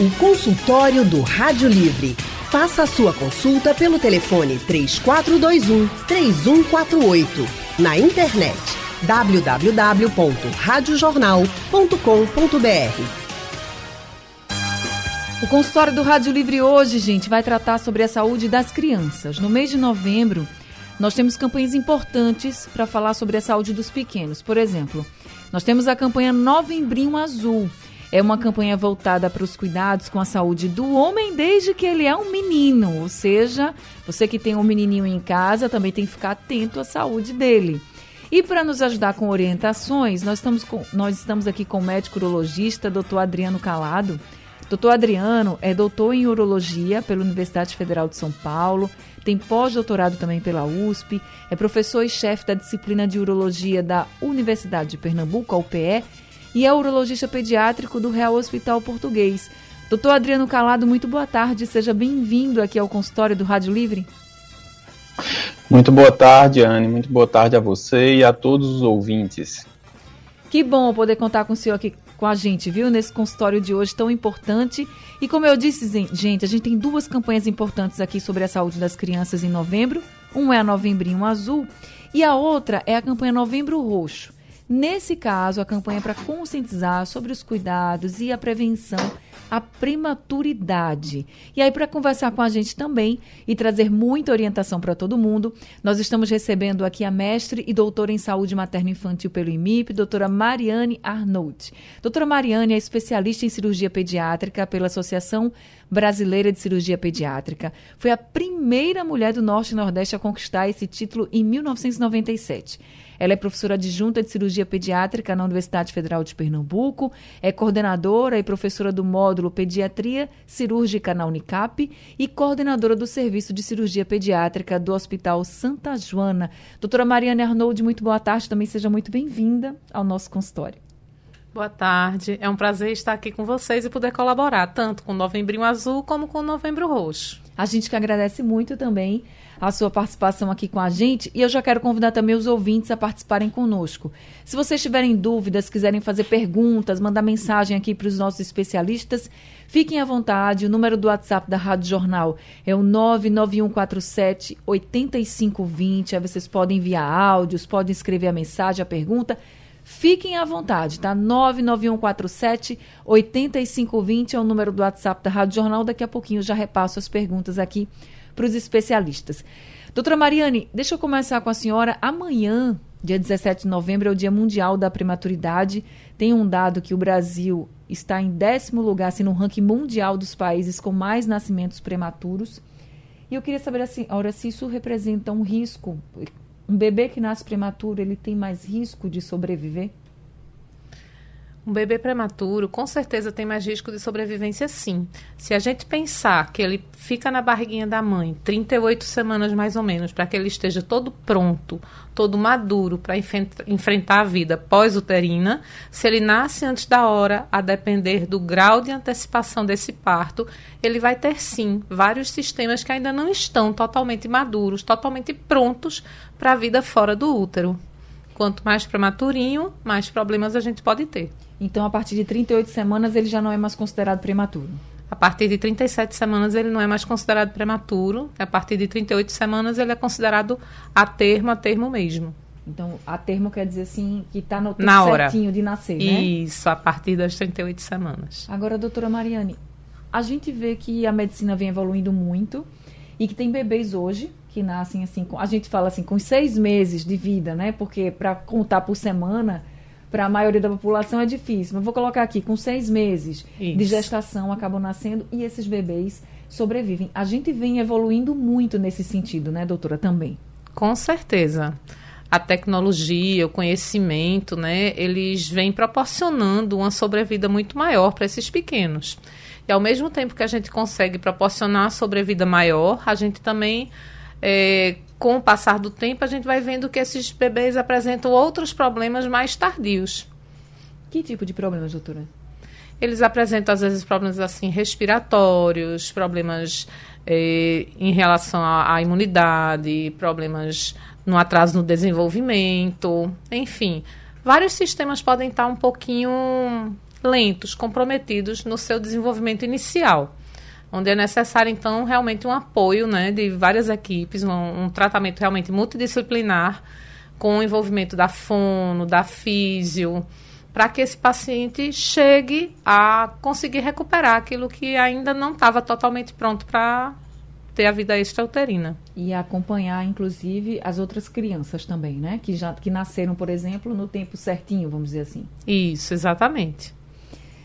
O consultório do Rádio Livre. Faça a sua consulta pelo telefone 3421 3148. Na internet www.radiojornal.com.br. O consultório do Rádio Livre hoje, gente, vai tratar sobre a saúde das crianças. No mês de novembro, nós temos campanhas importantes para falar sobre a saúde dos pequenos. Por exemplo, nós temos a campanha Novembrinho Azul. É uma campanha voltada para os cuidados com a saúde do homem desde que ele é um menino. Ou seja, você que tem um menininho em casa também tem que ficar atento à saúde dele. E para nos ajudar com orientações, nós estamos, com, nós estamos aqui com o médico urologista, doutor Adriano Calado. Doutor Adriano é doutor em urologia pela Universidade Federal de São Paulo, tem pós-doutorado também pela USP, é professor e chefe da disciplina de urologia da Universidade de Pernambuco, a UPE, e é urologista pediátrico do Real Hospital Português. Doutor Adriano Calado, muito boa tarde, seja bem-vindo aqui ao consultório do Rádio Livre. Muito boa tarde, Anne, muito boa tarde a você e a todos os ouvintes. Que bom poder contar com o senhor aqui com a gente, viu? Nesse consultório de hoje tão importante. E como eu disse, gente, a gente tem duas campanhas importantes aqui sobre a saúde das crianças em novembro. Um é a Novembrinho Azul e a outra é a campanha Novembro Roxo. Nesse caso, a campanha é para conscientizar sobre os cuidados e a prevenção à prematuridade. E aí, para conversar com a gente também e trazer muita orientação para todo mundo, nós estamos recebendo aqui a mestre e doutora em saúde materno-infantil pelo IMIP, doutora Mariane Arnold. Doutora Mariane é especialista em cirurgia pediátrica pela Associação Brasileira de Cirurgia Pediátrica. Foi a primeira mulher do Norte e Nordeste a conquistar esse título em 1997. Ela é professora adjunta de cirurgia pediátrica na Universidade Federal de Pernambuco, é coordenadora e professora do módulo Pediatria Cirúrgica na Unicap e coordenadora do Serviço de Cirurgia Pediátrica do Hospital Santa Joana. Doutora Mariana Arnold, muito boa tarde, também seja muito bem-vinda ao nosso consultório. Boa tarde, é um prazer estar aqui com vocês e poder colaborar tanto com o Novembrinho Azul como com o Novembro Roxo. A gente que agradece muito também a sua participação aqui com a gente e eu já quero convidar também os ouvintes a participarem conosco. Se vocês tiverem dúvidas, quiserem fazer perguntas, mandar mensagem aqui para os nossos especialistas, fiquem à vontade. O número do WhatsApp da Rádio Jornal é o 99147 8520. Aí vocês podem enviar áudios, podem escrever a mensagem, a pergunta. Fiquem à vontade, tá? 99147 8520 é o número do WhatsApp da Rádio Jornal. Daqui a pouquinho eu já repasso as perguntas aqui para os especialistas. Doutora Mariane, deixa eu começar com a senhora. Amanhã, dia 17 de novembro, é o Dia Mundial da Prematuridade. Tem um dado que o Brasil está em décimo lugar assim, no ranking mundial dos países com mais nascimentos prematuros. E eu queria saber, assim, ora, se isso representa um risco. Um bebê que nasce prematuro, ele tem mais risco de sobreviver? Um bebê prematuro, com certeza, tem mais risco de sobrevivência, sim. Se a gente pensar que ele fica na barriguinha da mãe 38 semanas mais ou menos, para que ele esteja todo pronto, todo maduro para enfrentar a vida pós-uterina, se ele nasce antes da hora, a depender do grau de antecipação desse parto, ele vai ter, sim, vários sistemas que ainda não estão totalmente maduros, totalmente prontos para a vida fora do útero. Quanto mais prematurinho, mais problemas a gente pode ter. Então, a partir de 38 semanas, ele já não é mais considerado prematuro? A partir de 37 semanas, ele não é mais considerado prematuro. A partir de 38 semanas, ele é considerado a termo, a termo mesmo. Então, a termo quer dizer assim, que está no tempo Na hora. certinho de nascer, né? Isso, a partir das 38 semanas. Agora, doutora Mariane, a gente vê que a medicina vem evoluindo muito e que tem bebês hoje que nascem assim, com, a gente fala assim, com seis meses de vida, né? Porque para contar por semana, para a maioria da população é difícil. Mas vou colocar aqui, com seis meses Isso. de gestação acabam nascendo e esses bebês sobrevivem. A gente vem evoluindo muito nesse sentido, né, doutora, também. Com certeza. A tecnologia, o conhecimento, né, eles vêm proporcionando uma sobrevida muito maior para esses pequenos. E ao mesmo tempo que a gente consegue proporcionar sobrevida maior, a gente também é, com o passar do tempo, a gente vai vendo que esses bebês apresentam outros problemas mais tardios. Que tipo de problemas, doutora? Eles apresentam, às vezes, problemas assim respiratórios, problemas eh, em relação à, à, imunidade, problemas no atraso no desenvolvimento, enfim. Vários sistemas podem estar um pouquinho lentos, comprometidos no seu desenvolvimento inicial onde é necessário, então, realmente um apoio né, de várias equipes, um, um tratamento realmente multidisciplinar, com o envolvimento da fono, da físio, para que esse paciente chegue a conseguir recuperar aquilo que ainda não estava totalmente pronto para ter a vida extrauterina. E acompanhar, inclusive, as outras crianças também, né? Que já que nasceram, por exemplo, no tempo certinho, vamos dizer assim. Isso, exatamente.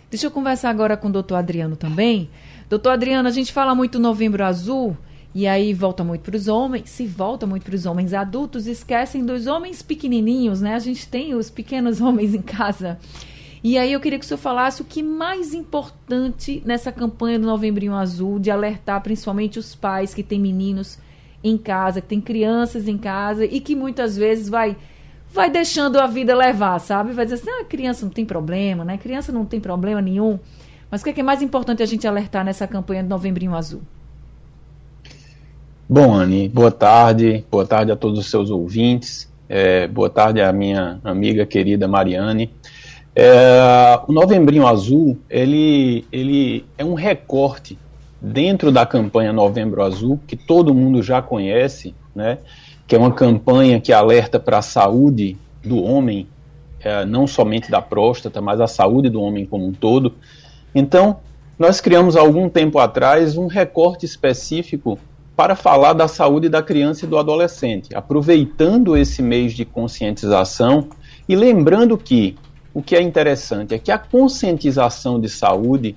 Deixa eu conversar agora com o doutor Adriano também. Doutor Adriano, a gente fala muito novembro azul, e aí volta muito para os homens, se volta muito para os homens adultos, esquecem dos homens pequenininhos, né? A gente tem os pequenos homens em casa. E aí eu queria que o senhor falasse o que mais importante nessa campanha do Novembrinho Azul, de alertar principalmente os pais que têm meninos em casa, que têm crianças em casa e que muitas vezes vai vai deixando a vida levar, sabe? Vai dizer assim, ah, criança não tem problema, né? Criança não tem problema nenhum. Mas o que é, que é mais importante a gente alertar nessa campanha do Novembrinho Azul? Bom, Anne, boa tarde. Boa tarde a todos os seus ouvintes. É, boa tarde à minha amiga querida Mariane. É, o Novembrinho Azul, ele, ele é um recorte dentro da campanha Novembro Azul, que todo mundo já conhece, né? que é uma campanha que alerta para a saúde do homem, é, não somente da próstata, mas a saúde do homem como um todo. Então, nós criamos há algum tempo atrás um recorte específico para falar da saúde da criança e do adolescente, aproveitando esse mês de conscientização e lembrando que o que é interessante é que a conscientização de saúde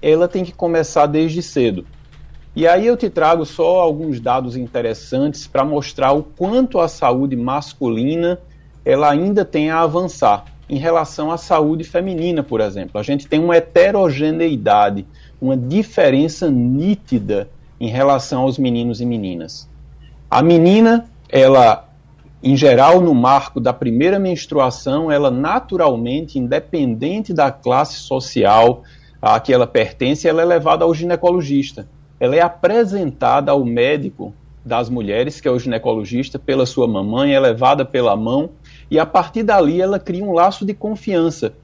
ela tem que começar desde cedo. E aí eu te trago só alguns dados interessantes para mostrar o quanto a saúde masculina ela ainda tem a avançar em relação à saúde feminina, por exemplo. A gente tem uma heterogeneidade, uma diferença nítida em relação aos meninos e meninas. A menina, ela, em geral, no marco da primeira menstruação, ela naturalmente, independente da classe social a que ela pertence, ela é levada ao ginecologista ela é apresentada ao médico das mulheres, que é o ginecologista, pela sua mamãe, é levada pela mão, e a partir dali ela cria um laço de confiança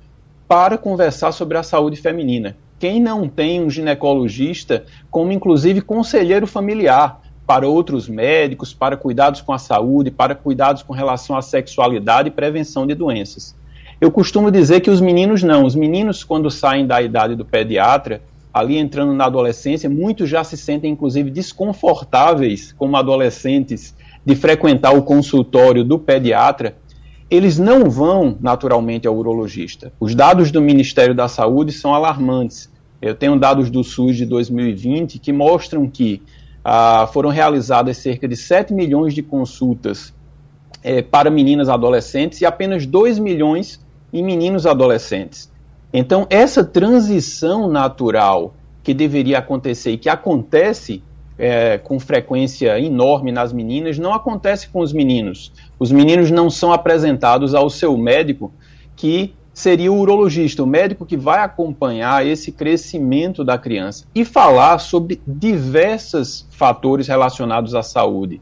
para conversar sobre a saúde feminina. Quem não tem um ginecologista como inclusive conselheiro familiar para outros médicos, para cuidados com a saúde, para cuidados com relação à sexualidade e prevenção de doenças. Eu costumo dizer que os meninos não, os meninos quando saem da idade do pediatra, ali entrando na adolescência, muitos já se sentem, inclusive, desconfortáveis como adolescentes de frequentar o consultório do pediatra, eles não vão naturalmente ao urologista. Os dados do Ministério da Saúde são alarmantes. Eu tenho dados do SUS de 2020 que mostram que ah, foram realizadas cerca de 7 milhões de consultas eh, para meninas adolescentes e apenas 2 milhões em meninos adolescentes. Então, essa transição natural que deveria acontecer e que acontece é, com frequência enorme nas meninas, não acontece com os meninos. Os meninos não são apresentados ao seu médico, que seria o urologista, o médico que vai acompanhar esse crescimento da criança e falar sobre diversos fatores relacionados à saúde.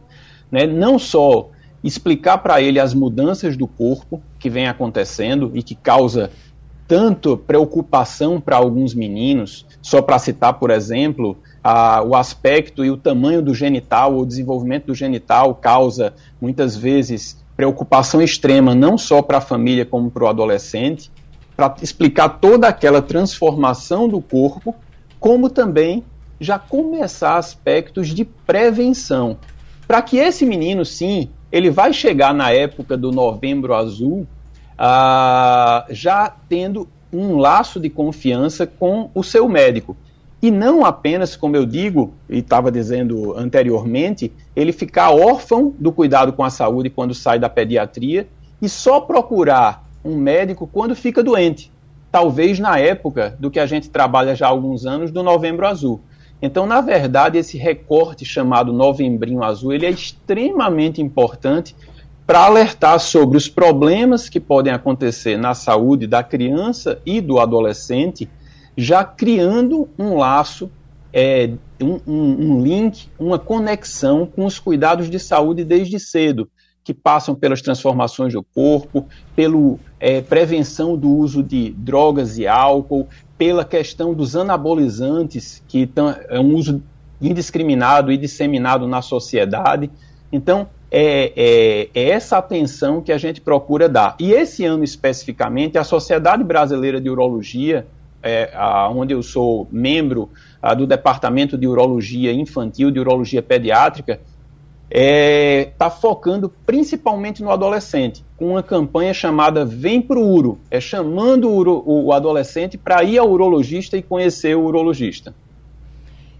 Né? Não só explicar para ele as mudanças do corpo que vem acontecendo e que causa tanto preocupação para alguns meninos, só para citar, por exemplo, a, o aspecto e o tamanho do genital, o desenvolvimento do genital causa muitas vezes preocupação extrema, não só para a família como para o adolescente, para explicar toda aquela transformação do corpo, como também já começar aspectos de prevenção, para que esse menino, sim, ele vai chegar na época do Novembro Azul ah, já tendo um laço de confiança com o seu médico. E não apenas, como eu digo, e estava dizendo anteriormente, ele ficar órfão do cuidado com a saúde quando sai da pediatria e só procurar um médico quando fica doente. Talvez na época do que a gente trabalha já há alguns anos, do Novembro Azul. Então, na verdade, esse recorte chamado Novembrinho Azul, ele é extremamente importante para alertar sobre os problemas que podem acontecer na saúde da criança e do adolescente, já criando um laço, é, um, um, link, uma conexão com os cuidados de saúde desde cedo. que passam pelas transformações do corpo, pela é, prevenção do uso de drogas e álcool, pela questão dos anabolizantes, que tão, é um uso indiscriminado e disseminado na sociedade. Então, é, é, é, essa atenção que a gente procura dar. E esse ano especificamente, a Sociedade Brasileira de Urologia, é, a, onde eu sou membro a, do Departamento de Urologia Infantil, de Urologia Pediátrica, está é, tá focando principalmente no adolescente, com uma campanha chamada Vem pro Uro, é chamando o, o adolescente para ir ao urologista e conhecer o urologista.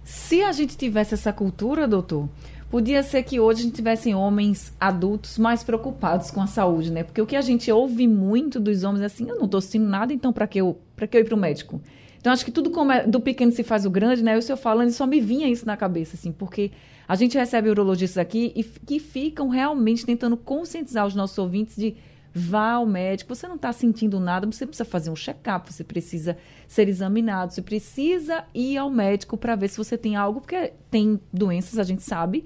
Se a gente tivesse essa cultura, doutor, podia ser que hoje a gente tivesse homens adultos mais preocupados com a saúde, né? Porque o que a gente ouve muito dos homens é assim, eu não estou sentindo nada, então para que eu, que eu ir para o médico? Então acho que tudo como é, do pequeno se faz o grande, né? Eu estou falando e só me vinha isso na cabeça, assim, porque a gente recebe urologistas aqui e que ficam realmente tentando conscientizar os nossos ouvintes de vá ao médico, você não está sentindo nada, você precisa fazer um check-up, você precisa ser examinado, você precisa ir ao médico para ver se você tem algo, porque tem doenças, a gente sabe,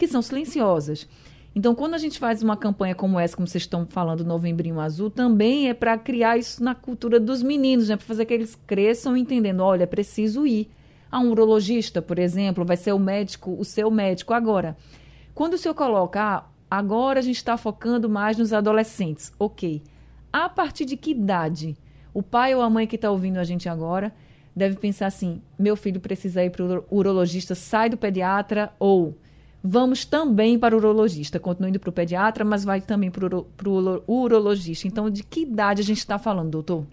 que são silenciosas. Então, quando a gente faz uma campanha como essa, como vocês estão falando, Novembrinho Azul, também é para criar isso na cultura dos meninos, né? Para fazer que eles cresçam entendendo, olha, preciso ir a um urologista, por exemplo, vai ser o médico, o seu médico. Agora, quando o senhor coloca, ah, agora a gente está focando mais nos adolescentes, ok. A partir de que idade o pai ou a mãe que está ouvindo a gente agora deve pensar assim: meu filho precisa ir para o urologista, sai do pediatra ou vamos também para o urologista. Continua indo para o pediatra, mas vai também para o urologista. Então, de que idade a gente está falando, doutor?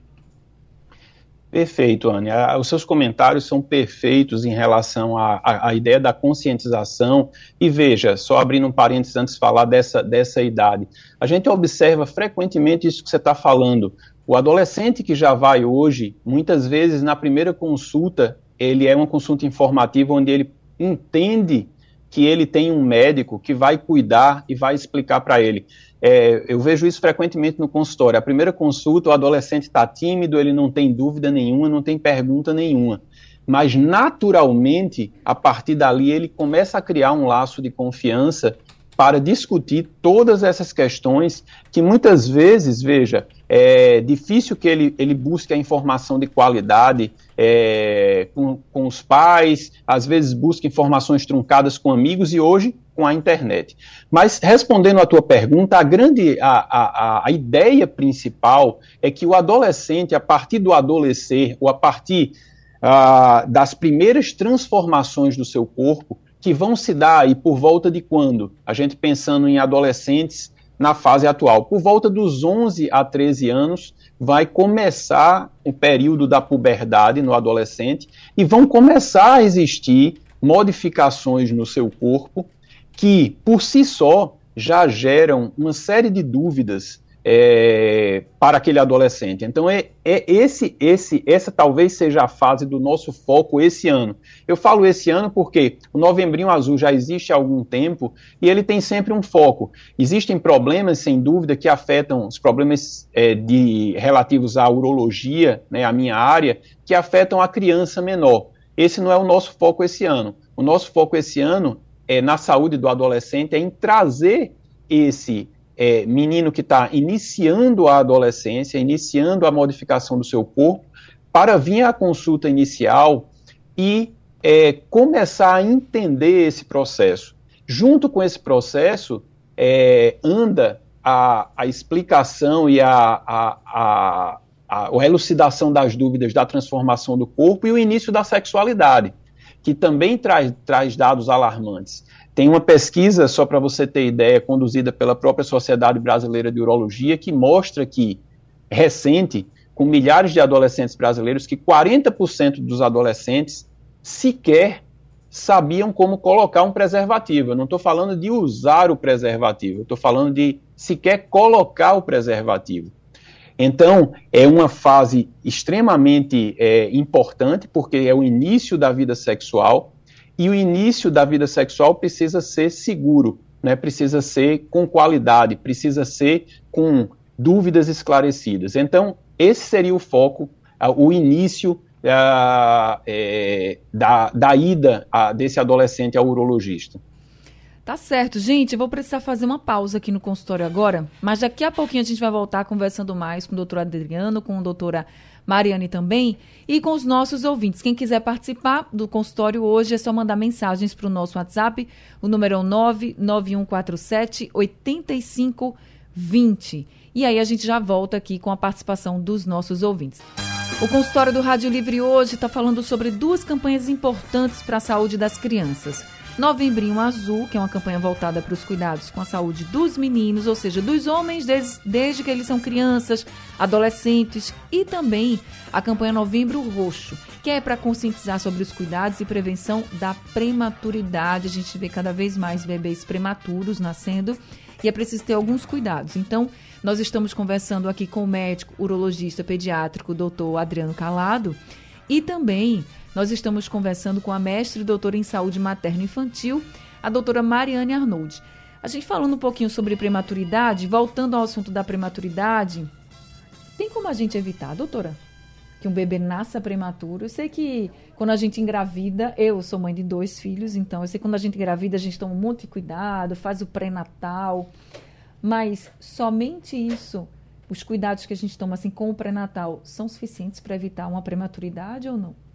Perfeito, Anne. Os seus comentários são perfeitos em relação à, à, à, ideia da conscientização. E veja, só abrindo um parênteses antes de falar dessa, dessa idade, a gente observa frequentemente isso que você está falando. O adolescente que já vai hoje, muitas vezes na primeira consulta, ele é uma consulta informativa onde ele entende que ele tem um médico que vai cuidar e vai explicar para ele. É, eu vejo isso frequentemente no consultório. A primeira consulta, o adolescente está tímido, ele não tem dúvida nenhuma, não tem pergunta nenhuma. Mas, naturalmente, a partir dali, ele começa a criar um laço de confiança para discutir todas essas questões que muitas vezes, veja, é difícil que ele, ele busque a informação de qualidade é, com, com os pais, às vezes busca informações truncadas com amigos e hoje com a internet. Mas respondendo à tua pergunta, a grande a, a, a ideia principal é que o adolescente, a partir do adolescer, ou a partir uh, das primeiras transformações do seu corpo, que vão se dar aí por volta de quando? A gente pensando em adolescentes na fase atual. Por volta dos 11 a 13 anos, vai começar o período da puberdade no adolescente e vão começar a existir modificações no seu corpo que, por si só, já geram uma série de dúvidas é, para aquele adolescente. Então é, é, esse, esse, essa talvez seja a fase do nosso foco esse ano. Eu falo esse ano porque o Novembrinho Azul já existe há algum tempo e ele tem sempre um foco. Existem problemas, sem dúvida, que afetam os problemas é, de relativos à urologia, né, a minha área, que afetam a criança menor. Esse não é o nosso foco esse ano. O nosso foco esse ano é na saúde do adolescente, é em trazer esse é, menino que está iniciando a adolescência, iniciando a modificação do seu corpo, para vir à consulta inicial e é, começar a entender esse processo. Junto com esse processo, é, anda a, a, explicação e a, a, a, elucidação das dúvidas da transformação do corpo e o início da sexualidade, que também traz, traz dados alarmantes. Tem uma pesquisa, só para você ter ideia, conduzida pela própria Sociedade Brasileira de Urologia, que mostra que, recente, com milhares de adolescentes brasileiros, que 40% dos adolescentes sequer sabiam como colocar um preservativo. Eu não estou falando de usar o preservativo, estou falando de sequer colocar o preservativo. Então, é uma fase extremamente é, importante, porque é o início da vida sexual, e o início da vida sexual precisa ser seguro, né? precisa ser com qualidade, precisa ser com dúvidas esclarecidas. Então, esse seria o foco, o início é, da, da ida desse adolescente ao urologista. Tá certo, gente. Eu vou precisar fazer uma pausa aqui no consultório agora, mas daqui a pouquinho a gente vai voltar conversando mais com o doutor Adriano, com a doutora Mariane também, e com os nossos ouvintes. Quem quiser participar do consultório hoje é só mandar mensagens para o nosso WhatsApp. O número é o 99147 8520. E aí a gente já volta aqui com a participação dos nossos ouvintes. O consultório do Rádio Livre hoje está falando sobre duas campanhas importantes para a saúde das crianças. Novembrinho Azul, que é uma campanha voltada para os cuidados com a saúde dos meninos, ou seja, dos homens desde, que eles são crianças, adolescentes, e também a campanha Novembro Roxo, que é para conscientizar sobre os cuidados e prevenção da prematuridade. A gente vê cada vez mais bebês prematuros nascendo e é preciso ter alguns cuidados. Então, nós estamos conversando aqui com o médico urologista pediátrico, doutor Adriano Calado, e também nós estamos conversando com a mestre e doutora em saúde materno-infantil, a doutora Mariane Arnold. A gente falando um pouquinho sobre prematuridade, voltando ao assunto da prematuridade, tem como a gente evitar, doutora? Que um bebê nasça prematuro. Eu sei que quando a gente engravida, eu sou mãe de dois filhos, então eu sei que quando a gente engravida, a gente toma um monte de cuidado, faz o pré-natal. Mas somente isso, os cuidados que a gente toma assim com o pré-natal, são suficientes para evitar uma prematuridade ou não?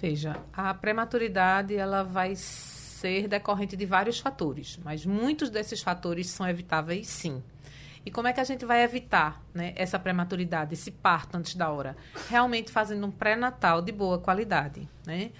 Veja, a prematuridade ela vai ser decorrente de vários fatores, mas muitos desses fatores são evitáveis sim. E como é que a gente vai evitar né, essa prematuridade, esse parto antes da hora? Realmente fazendo um pré-natal de boa qualidade, né?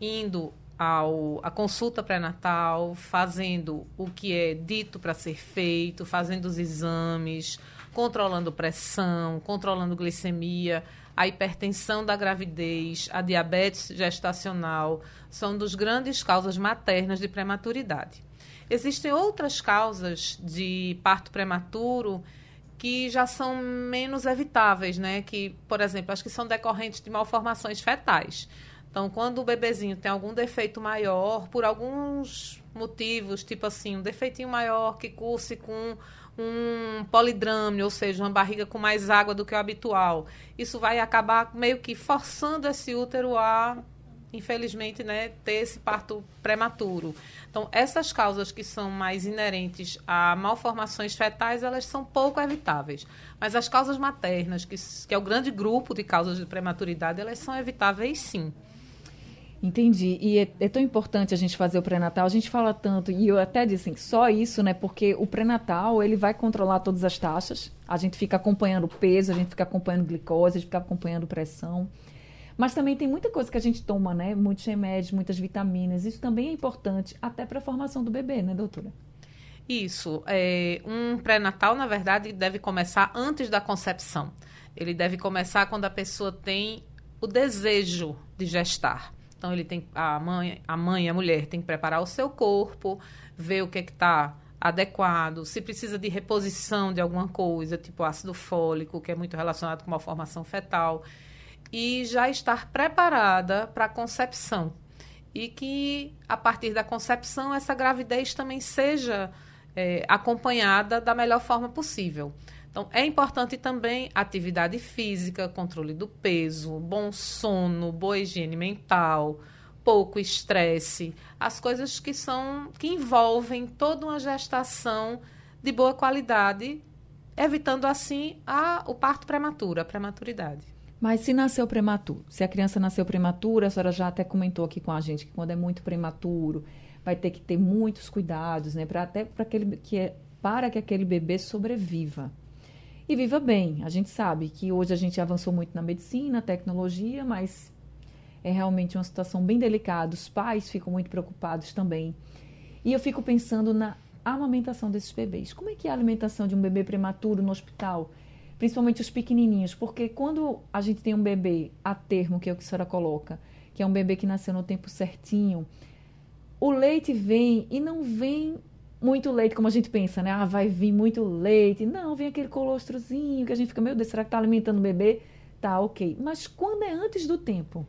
Indo ao, a consulta pré-natal, fazendo o que é dito para ser feito, fazendo os exames, controlando pressão, controlando glicemia, a hipertensão da gravidez, a diabetes gestacional, são dos grandes causas maternas de prematuridade. Existem outras causas de parto prematuro que já são menos evitáveis, né? Que, por exemplo, acho que são decorrentes de malformações fetais. Então, quando o bebezinho tem algum defeito maior, por alguns motivos, tipo assim, um defeitinho maior que curse com um polidrame, ou seja, uma barriga com mais água do que o habitual. Isso vai acabar meio que forçando esse útero a, infelizmente, né, ter esse parto prematuro. Então, essas causas que são mais inerentes a malformações fetais, elas são pouco evitáveis. Mas as causas maternas, que, que é o grande grupo de causas de prematuridade, elas são evitáveis sim. Entendi. E é, é, tão importante a gente fazer o pré-natal. A gente fala tanto, e eu até disse assim, só isso, né? Porque o pré-natal, ele vai controlar todas as taxas. A gente fica acompanhando o peso, a gente fica acompanhando glicose, a gente fica acompanhando pressão. Mas também tem muita coisa que a gente toma, né? Muitos remédios, muitas vitaminas. Isso também é importante, até para a formação do bebê, né, doutora? Isso. É, um pré-natal, na verdade, deve começar antes da concepção. Ele deve começar quando a pessoa tem o desejo de gestar. Então ele tem a mãe, a mãe, a mulher tem que preparar o seu corpo, ver o que é que está adequado, se precisa de reposição de alguma coisa, tipo ácido fólico, que é muito relacionado com uma formação fetal, e já estar preparada para a concepção. E que a partir da concepção essa gravidez também seja é, acompanhada da melhor forma possível. Então, é importante também atividade física, controle do peso, bom sono, boa higiene mental, pouco estresse, as coisas que são que envolvem toda uma gestação de boa qualidade, evitando assim a, o parto prematuro, a prematuridade. Mas se nasceu prematuro, se a criança nasceu prematura, a senhora já até comentou aqui com a gente que quando é muito prematuro, vai ter que ter muitos cuidados, né, para até para aquele que é, para que aquele bebê sobreviva e viva bem. A gente sabe que hoje a gente avançou muito na medicina, tecnologia, mas é realmente uma situação bem delicada. Os pais ficam muito preocupados também. E eu fico pensando na amamentação desses bebês. Como é que é a alimentação de um bebê prematuro no hospital? Principalmente os pequenininhos, porque quando a gente tem um bebê a termo, que é o que a senhora coloca, que é um bebê que nasceu no tempo certinho, o leite vem e não vem muito leite, como a gente pensa, né? Ah, vai vir muito leite. Não, vem aquele colostrozinho que a gente fica, meu Deus, será que está alimentando o bebê? Tá, ok. Mas quando é antes do tempo,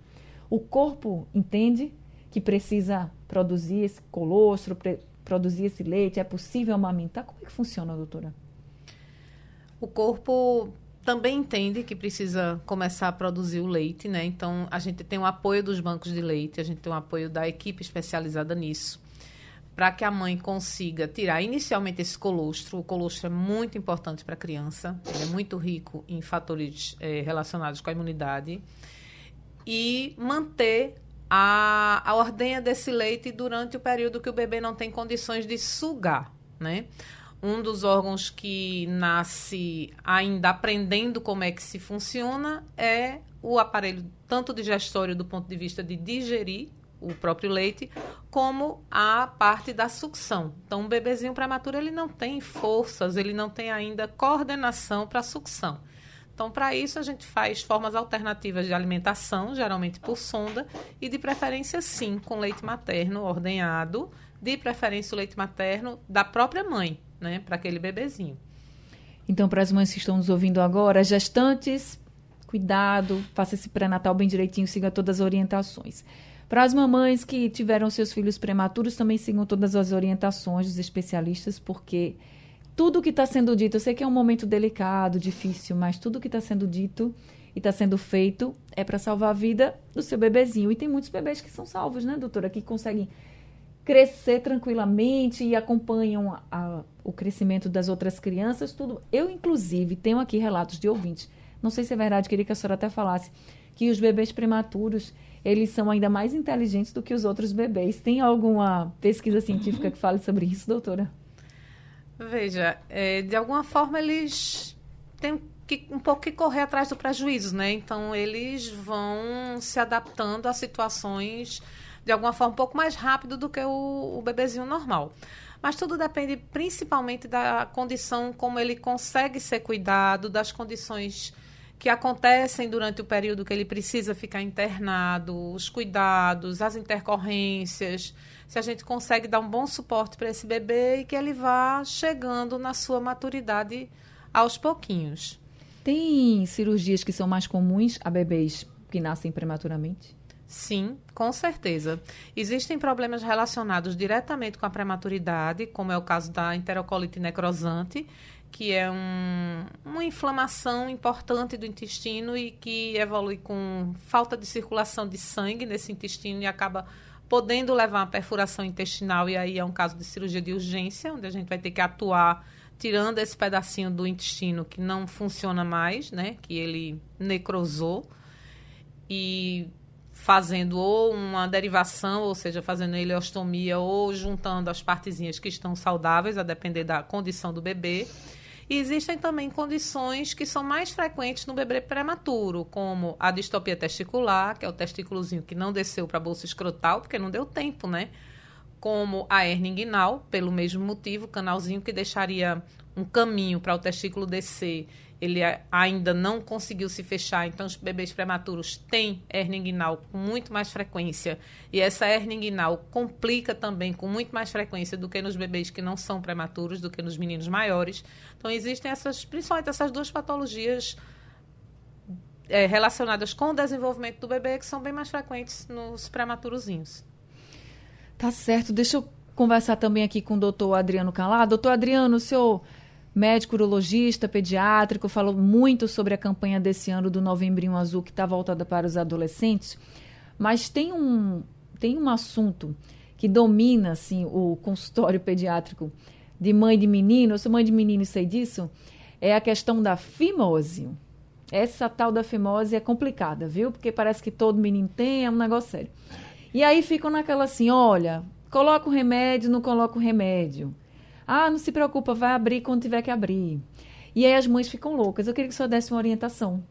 o corpo entende que precisa produzir esse colostro, produzir esse leite, é possível amamentar? Como é que funciona, doutora? O corpo também entende que precisa começar a produzir o leite, né? Então, a gente tem o apoio dos bancos de leite, a gente tem o apoio da equipe especializada nisso para que a mãe consiga tirar inicialmente esse colostro. O colostro é muito importante para a criança, ele é muito rico em fatores é, relacionados com a imunidade. E manter a, a ordenha desse leite durante o período que o bebê não tem condições de sugar, né? Um dos órgãos que nasce ainda aprendendo como é que se funciona é o aparelho tanto digestório do ponto de vista de digerir o próprio leite, como a parte da sucção. Então, um bebezinho prematuro ele não tem forças, ele não tem ainda coordenação para sucção. Então, para isso, a gente faz formas alternativas de alimentação, geralmente por sonda, e de preferência, sim, com leite materno ordenhado, de preferência o leite materno da própria mãe, né, para aquele bebezinho. Então, para as mães que estão nos ouvindo agora, gestantes, cuidado, faça esse pré-natal bem direitinho, siga todas as orientações. Para as mamães que tiveram seus filhos prematuros, também sigam todas as orientações dos especialistas, porque tudo que está sendo dito, eu sei que é um momento delicado, difícil, mas tudo que está sendo dito e está sendo feito é para salvar a vida do seu bebezinho. E tem muitos bebês que são salvos, né, doutora? Que conseguem crescer tranquilamente e acompanham a, a, o crescimento das outras crianças, tudo. Eu, inclusive, tenho aqui relatos de ouvintes. Não sei se é verdade, queria que a senhora até falasse que os bebês prematuros eles são ainda mais inteligentes do que os outros bebês. Tem alguma pesquisa científica que fale sobre isso, doutora? Veja, é, de alguma forma eles têm que, um pouco que correr atrás do prejuízo, né? Então eles vão se adaptando a situações de alguma forma um pouco mais rápido do que o, o bebezinho normal. Mas tudo depende principalmente da condição como ele consegue ser cuidado, das condições que acontecem durante o período que ele precisa ficar internado, os cuidados, as intercorrências, se a gente consegue dar um bom suporte para esse bebê e que ele vá chegando na sua maturidade aos pouquinhos. Tem cirurgias que são mais comuns a bebês que nascem prematuramente? Sim, com certeza. Existem problemas relacionados diretamente com a prematuridade, como é o caso da enterocolite necrosante, que é um, uma inflamação importante do intestino e que evolui com falta de circulação de sangue nesse intestino e acaba podendo levar a perfuração intestinal e aí é um caso de cirurgia de urgência, onde a gente vai ter que atuar tirando esse pedacinho do intestino que não funciona mais, né, que ele necrosou e fazendo ou uma derivação, ou seja, fazendo ileostomia ou juntando as partezinhas que estão saudáveis, a depender da condição do bebê. E existem também condições que são mais frequentes no bebê prematuro, como a distopia testicular, que é o testículozinho que não desceu para a bolsa escrotal, porque não deu tempo, né? Como a hernia inguinal, pelo mesmo motivo, canalzinho que deixaria um caminho para o testículo descer ele ainda não conseguiu se fechar, então os bebês prematuros têm hernia inguinal com muito mais frequência. E essa hernia inguinal complica também com muito mais frequência do que nos bebês que não são prematuros, do que nos meninos maiores. Então existem essas, principalmente essas duas patologias é, relacionadas com o desenvolvimento do bebê que são bem mais frequentes nos prematurozinhos. Tá certo. Deixa eu conversar também aqui com o doutor Adriano Calado. Doutor Adriano, o senhor médico urologista, pediátrico, falou muito sobre a campanha desse ano do Novembrinho Azul, que está voltada para os adolescentes. Mas tem um, tem um assunto que domina assim, o consultório pediátrico de mãe de menino. Eu sou mãe de menino e sei disso. É a questão da fimose. Essa tal da fimose é complicada, viu? Porque parece que todo menino tem, é um negócio sério. E aí ficam naquela assim: olha, coloca o remédio, não coloca o remédio. Ah, não se preocupa, vai abrir quando tiver que abrir. E aí as mães ficam loucas. Eu queria que o senhor desse uma orientação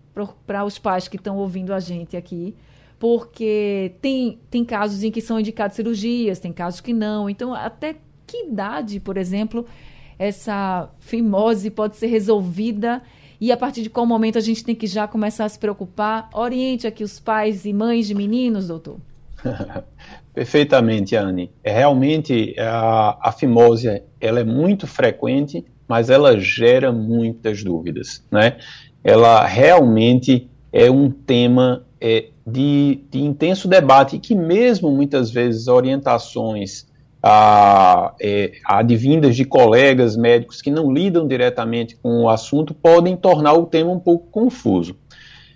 para os pais que estão ouvindo a gente aqui, porque tem, tem casos em que são indicadas cirurgias, tem casos que não. Então, até que idade, por exemplo, essa fimose pode ser resolvida e a partir de qual momento a gente tem que já começar a se preocupar? Oriente aqui os pais e mães de meninos, doutor. Perfeitamente, Anne. É, realmente, a, a fimose ela é muito frequente, mas ela gera muitas dúvidas. Né? Ela realmente é um tema é, de, de, intenso debate que mesmo muitas vezes orientações a, é, advindas de colegas médicos que não lidam diretamente com o assunto podem tornar o tema um pouco confuso.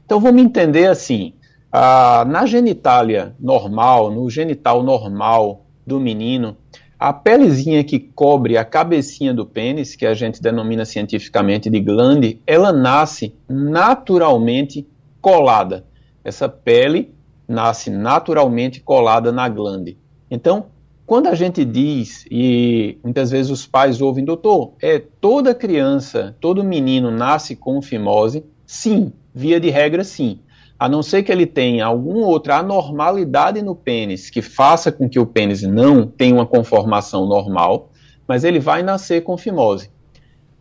Então vamos entender assim, ah, na genitália normal, no genital normal do menino, a pelezinha que cobre a cabecinha do pênis, que a gente denomina cientificamente de glande, ela nasce naturalmente colada. Essa pele nasce naturalmente colada na glande. Então, quando a gente diz, e muitas vezes os pais ouvem, doutor, é toda criança, todo menino nasce com fimose? Sim, via de regra, sim a não ser que ele tenha alguma outra anormalidade no pênis que faça com que o pênis não tenha uma conformação normal, mas ele vai nascer com fimose.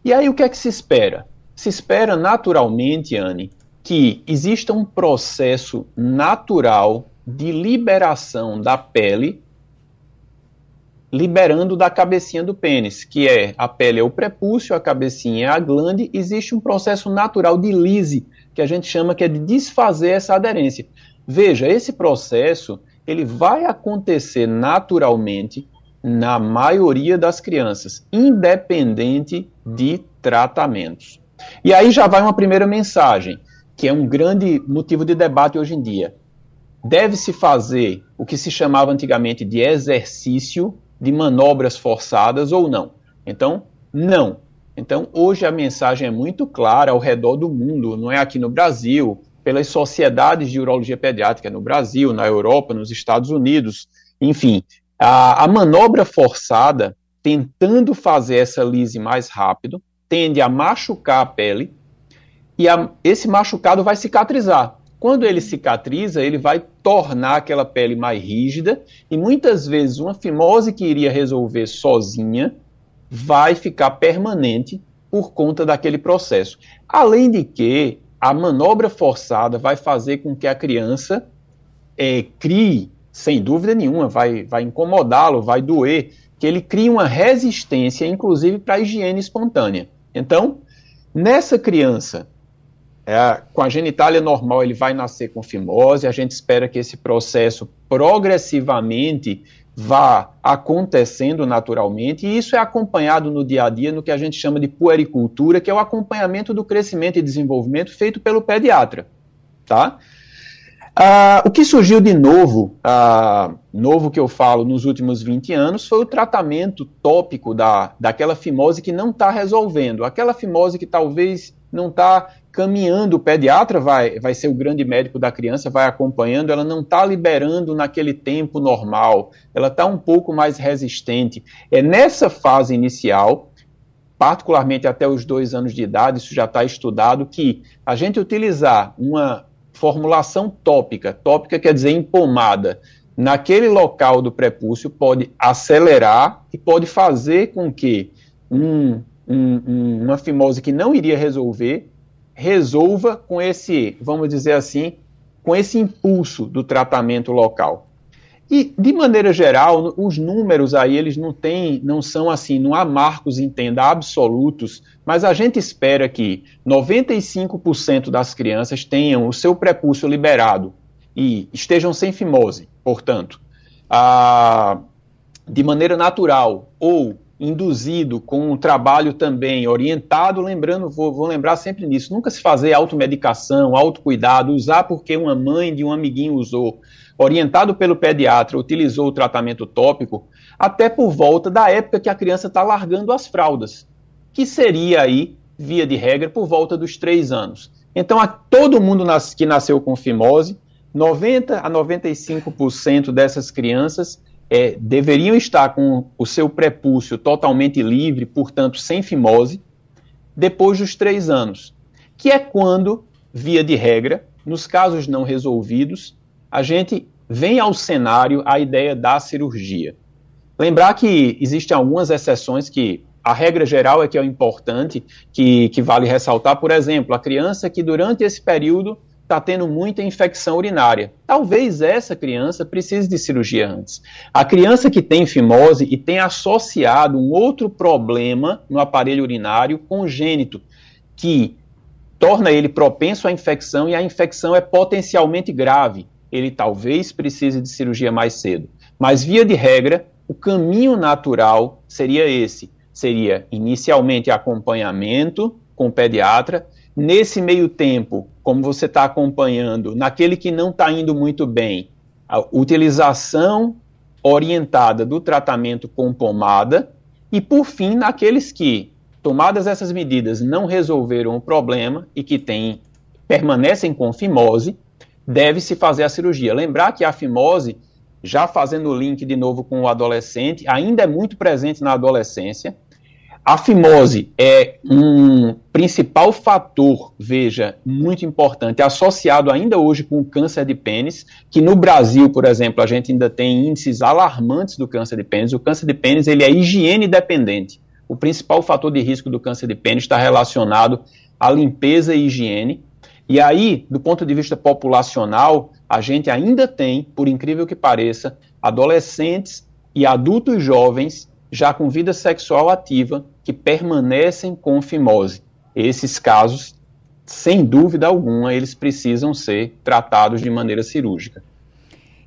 E aí o que é que se espera? Se espera naturalmente, Anne, que exista um processo natural de liberação da pele, liberando da cabecinha do pênis, que é a pele é o prepúcio, a cabecinha é a glande, existe um processo natural de lise que a gente chama que é de desfazer essa aderência. Veja, esse processo ele vai acontecer naturalmente na maioria das crianças, independente de tratamentos. E aí já vai uma primeira mensagem, que é um grande motivo de debate hoje em dia. Deve-se fazer o que se chamava antigamente de exercício de manobras forçadas ou não? Então, não. Então, hoje a mensagem é muito clara ao redor do mundo, não é aqui no Brasil, pelas sociedades de urologia pediátrica no Brasil, na Europa, nos Estados Unidos, enfim. A, a manobra forçada, tentando fazer essa lise mais rápido, tende a machucar a pele e a, esse machucado vai cicatrizar. Quando ele cicatriza, ele vai tornar aquela pele mais rígida e muitas vezes uma fimose que iria resolver sozinha vai ficar permanente por conta daquele processo. Além de que a manobra forçada vai fazer com que a criança é, crie, sem dúvida nenhuma, vai, vai incomodá-lo, vai doer, que ele crie uma resistência, inclusive para a higiene espontânea. Então, nessa criança, é, com a genitália normal, ele vai nascer com fimose, a gente espera que esse processo progressivamente vá acontecendo naturalmente, e isso é acompanhado no dia a dia no que a gente chama de puericultura, que é o acompanhamento do crescimento e desenvolvimento feito pelo pediatra, tá? Ah, o que surgiu de novo, ah, novo que eu falo nos últimos 20 anos, foi o tratamento tópico da, daquela fimose que não está resolvendo, aquela fimose que talvez não está caminhando, o pediatra vai, vai ser o grande médico da criança, vai acompanhando, ela não está liberando naquele tempo normal, ela está um pouco mais resistente. É nessa fase inicial, particularmente até os dois anos de idade, isso já está estudado, que a gente utilizar uma formulação tópica, tópica quer dizer empomada, naquele local do prepúcio pode acelerar e pode fazer com que um, um, uma fimose que não iria resolver resolva com esse, vamos dizer assim, com esse impulso do tratamento local. E, de maneira geral, os números aí, eles não têm, não são assim, não há marcos, entenda, absolutos, mas a gente espera que 95% das crianças tenham o seu prepúcio liberado e estejam sem fimose, portanto, a, de maneira natural ou induzido com um trabalho também orientado, lembrando, vou, vou, lembrar sempre nisso, nunca se fazer automedicação, autocuidado, usar porque uma mãe de um amiguinho usou, orientado pelo pediatra, utilizou o tratamento tópico, até por volta da época que a criança está largando as fraldas, que seria aí, via de regra, por volta dos três anos. Então, a, todo mundo nas, que nasceu com fimose, 90 a 95% dessas crianças é, deveriam estar com o seu prepúcio totalmente livre, portanto sem fimose, depois dos três anos, que é quando, via de regra, nos casos não resolvidos, a gente vem ao cenário a ideia da cirurgia. Lembrar que existem algumas exceções que a regra geral é que é importante, que, que vale ressaltar, por exemplo, a criança que durante esse período está tendo muita infecção urinária. Talvez essa criança precise de cirurgia antes. A criança que tem fimose e tem associado um outro problema no aparelho urinário congênito, que torna ele propenso à infecção e a infecção é potencialmente grave. Ele talvez precise de cirurgia mais cedo. Mas, via de regra, o caminho natural seria esse: seria inicialmente acompanhamento com o pediatra Nesse meio tempo, como você está acompanhando, naquele que não está indo muito bem, a utilização orientada do tratamento com pomada e, por fim, naqueles que, tomadas essas medidas, não resolveram o problema e que têm, permanecem com fimose, deve-se fazer a cirurgia. Lembrar que a fimose, já fazendo o link de novo com o adolescente, ainda é muito presente na adolescência. A fimose é um principal fator, veja, muito importante, associado ainda hoje com o câncer de pênis, que no Brasil, por exemplo, a gente ainda tem índices alarmantes do câncer de pênis. O câncer de pênis ele é higiene dependente. O principal fator de risco do câncer de pênis está relacionado à limpeza e higiene. E aí, do ponto de vista populacional, a gente ainda tem, por incrível que pareça, adolescentes e adultos jovens já com vida sexual ativa que permanecem com fimose. Esses casos, sem dúvida alguma, eles precisam ser tratados de maneira cirúrgica.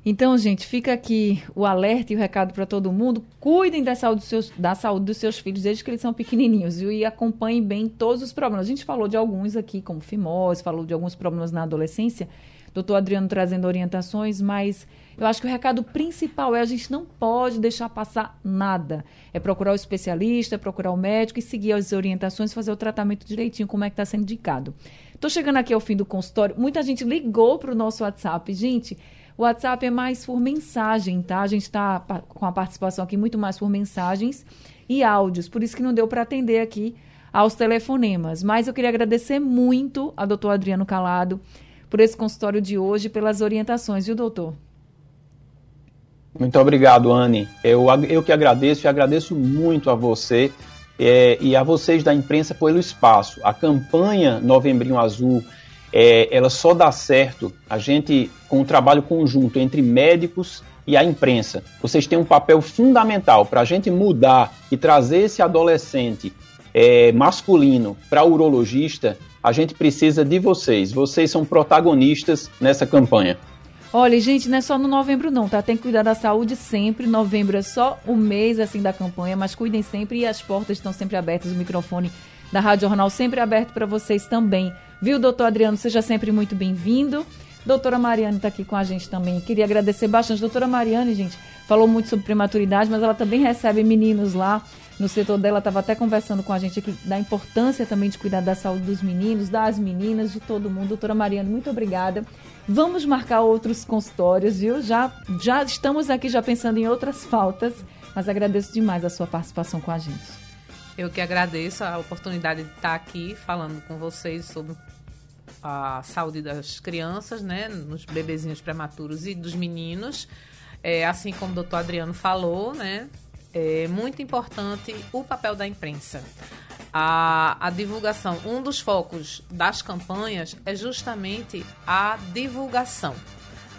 Então, gente, fica aqui o alerta e o recado para todo mundo. Cuidem da saúde, dos seus, da saúde dos seus filhos desde que eles são pequenininhos viu? e acompanhem bem todos os problemas. A gente falou de alguns aqui, como fimose, falou de alguns problemas na adolescência. Doutor Adriano trazendo orientações, mas eu acho que o recado principal é a gente não pode deixar passar nada. É procurar o especialista, é procurar o médico e seguir as orientações, fazer o tratamento direitinho, como é que está sendo indicado. Estou chegando aqui ao fim do consultório. Muita gente ligou para o nosso WhatsApp. Gente, o WhatsApp é mais por mensagem, tá? A gente está com a participação aqui muito mais por mensagens e áudios, por isso que não deu para atender aqui aos telefonemas. Mas eu queria agradecer muito a doutor Adriano Calado por esse consultório de hoje, pelas orientações, viu, doutor? Muito obrigado, Anne. Eu, eu que agradeço e agradeço muito a você é, e a vocês da imprensa pelo espaço. A campanha Novembrinho Azul é, ela só dá certo a gente com um trabalho conjunto entre médicos e a imprensa. Vocês têm um papel fundamental para a gente mudar e trazer esse adolescente é, masculino para urologista. A gente precisa de vocês. Vocês são protagonistas nessa campanha. Olha, gente, não é só no novembro não, tá? Tem que cuidar da saúde sempre. Novembro é só o mês assim da campanha, mas cuidem sempre e as portas estão sempre abertas, o microfone da Rádio Jornal sempre aberto para vocês também. Viu, doutor Adriano? Seja sempre muito bem-vindo. Doutora Mariane está aqui com a gente também. Queria agradecer bastante. Doutora Mariane, gente, falou muito sobre prematuridade, mas ela também recebe meninos lá no setor dela. Estava até conversando com a gente aqui da importância também de cuidar da saúde dos meninos, das meninas, de todo mundo. Doutora Mariane, muito obrigada. Vamos marcar outros consultórios, viu? Já, já estamos aqui já pensando em outras faltas, mas agradeço demais a sua participação com a gente. Eu que agradeço a oportunidade de estar aqui falando com vocês sobre a saúde das crianças, né, nos bebezinhos prematuros e dos meninos. É, assim como o doutor Adriano falou, né, é muito importante o papel da imprensa. A, a divulgação, um dos focos das campanhas é justamente a divulgação.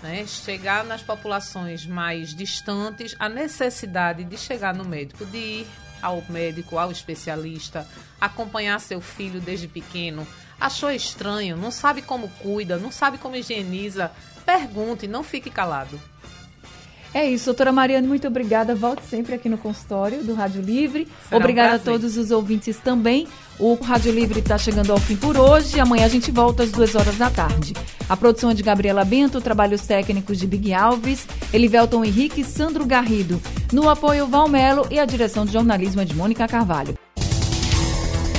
Né? Chegar nas populações mais distantes, a necessidade de chegar no médico, de ir ao médico, ao especialista, acompanhar seu filho desde pequeno. Achou estranho, não sabe como cuida, não sabe como higieniza, pergunte, não fique calado. É isso, doutora Mariane, muito obrigada. Volte sempre aqui no consultório do Rádio Livre. Será obrigada um a todos os ouvintes também. O Rádio Livre está chegando ao fim por hoje. Amanhã a gente volta às duas horas da tarde. A produção é de Gabriela Bento, trabalhos técnicos de Big Alves, Elivelton Henrique e Sandro Garrido. No apoio, Valmelo e a direção de jornalismo é de Mônica Carvalho.